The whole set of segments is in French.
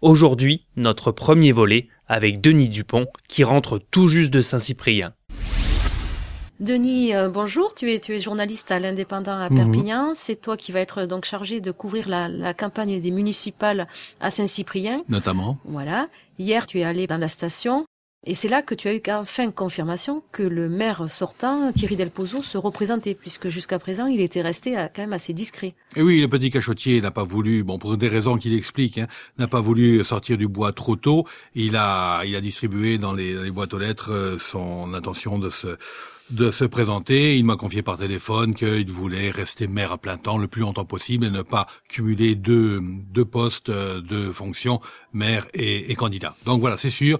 Aujourd'hui, notre premier volet avec Denis Dupont qui rentre tout juste de Saint-Cyprien. Denis, euh, bonjour. Tu es, tu es journaliste à l'Indépendant à Mhm. Perpignan. C'est toi qui vas être donc chargé de couvrir la, la campagne des municipales à Saint-Cyprien. notamment. Voilà. Hier, tu es allé dans la station. Et c'est là que tu as eu enfin confirmation que le maire sortant, Thierry Del Pozo, se représentait, puisque jusqu'à présent, il était resté quand même assez discret. Et oui, le petit cachotier n'a pas voulu, bon pour des raisons qu'il explique, hein, n'a pas voulu sortir du bois trop tôt. Il a, il a distribué dans les, dans les boîtes aux lettres euh, son intention de se de se présenter. Il m'a confié par téléphone qu'il voulait rester maire à plein temps le plus longtemps possible et ne pas cumuler deux, deux postes, euh, deux fonctions, maire et, et candidat. Donc voilà, c'est sûr.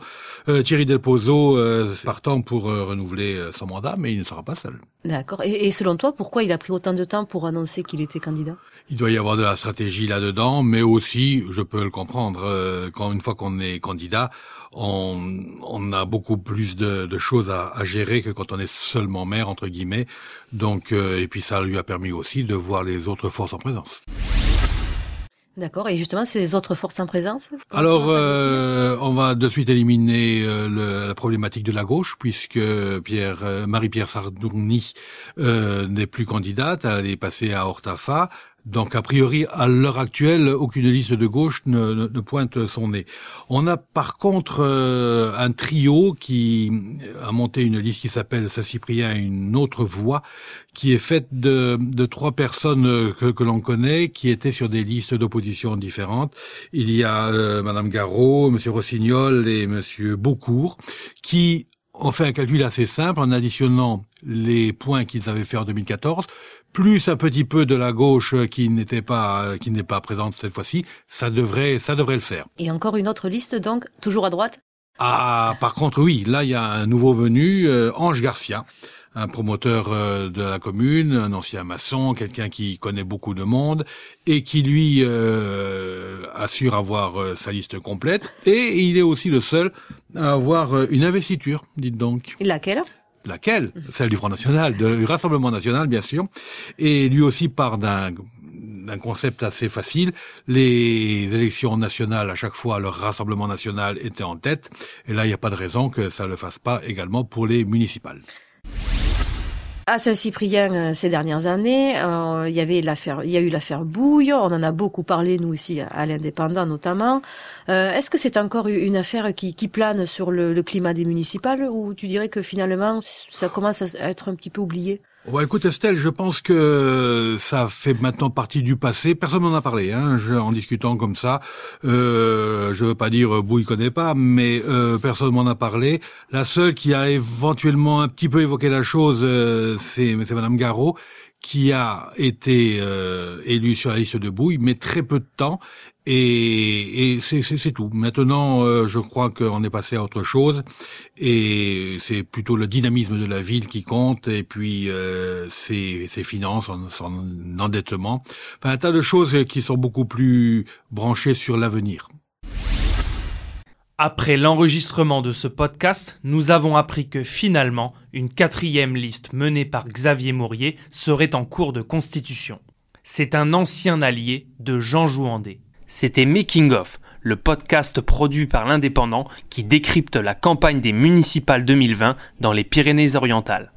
Euh, Thierry Del Pozo euh, partant pour euh, renouveler euh, son mandat, mais il ne sera pas seul. D'accord. Et, et selon toi, pourquoi il a pris autant de temps pour annoncer qu'il était candidat? Il doit y avoir de la stratégie là-dedans, mais aussi, je peux le comprendre, euh, quand une fois qu'on est candidat, on, on a beaucoup plus de, de choses à, à gérer que quand on est seulement maire entre guillemets. Donc, euh, et puis ça lui a permis aussi de voir les autres forces en présence. D'accord. Et justement, ces autres forces en présence Alors, euh, on va de suite éliminer euh, le- la problématique de la gauche, puisque Pierre, euh, Marie-Pierre Sardouni euh, n'est plus candidate, elle est passée à Hortafa. Donc, a priori, à l'heure actuelle, aucune liste de gauche ne, pointe son nez. On a par contre euh, un trio qui a monté une liste qui s'appelle Saint-Cyprien une autre voix, qui est faite de, trois personnes que, que l'on connaît, qui étaient sur des listes d'opposition différentes. Il y a euh, Madame Garot, Monsieur Rossignol et Monsieur Beaucourt, qui ont fait un calcul assez simple en additionnant les points qu'ils avaient fait en 2014, plus un petit peu de la gauche qui n'était pas euh, qui n'est pas présente cette fois-ci, ça devrait ça devrait le faire. Et encore une autre liste, donc, toujours à droite? Ah, par contre, oui, là, il y a un nouveau venu, euh, Ange Garcia, un promoteur euh, de la commune, un ancien maçon, quelqu'un qui connaît beaucoup de monde et qui, lui, euh, assure avoir euh, sa liste complète. Et il est aussi le seul à avoir euh, une investiture, dites donc. Laquelle? Laquelle? Celle du Front National, du Rassemblement National, bien sûr. Et lui aussi part d'un d'un concept assez facile. Les élections nationales, à chaque fois, le Rassemblement National était en tête. Et là, il n'y a pas de raison que ça ne le fasse pas également pour les municipales. À Saint-Cyprien, euh, ces dernières années, euh, il y avait l'affaire, il y a eu l'affaire Bouille. On en a beaucoup parlé nous aussi à l'Indépendant notamment. Euh, Est-ce que c'est encore une affaire qui, qui plane sur le, le climat des municipales ou tu dirais que finalement ça commence à être un petit peu oublié? Bon, écoute Estelle, je pense que ça fait maintenant partie du passé. Personne n'en a parlé, hein, je, en discutant comme ça. Euh, je veux pas dire euh, Bouille connaît pas, mais euh, personne m'en a parlé. La seule qui a éventuellement un petit peu évoqué la chose, euh, c'est c'est Madame Garot qui a été euh, élue sur la liste de Bouille, mais très peu de temps. Et, et c'est- tout. Maintenant, euh, je crois qu'on est passé à autre chose, et c'est plutôt le dynamisme de la ville qui compte, et puis euh, ses, ses finances, son, son endettement, enfin un tas de choses qui sont beaucoup plus branchées sur l'avenir. Après l'enregistrement de ce podcast, nous avons appris que finalement, une quatrième liste menée par Xavier Mourier serait en cours de constitution. C'est un ancien allié de Jean Jouandé. C'était Making of, le podcast produit par l'Indépendant qui décrypte la campagne des municipales 2020 dans les Pyrénées-Orientales.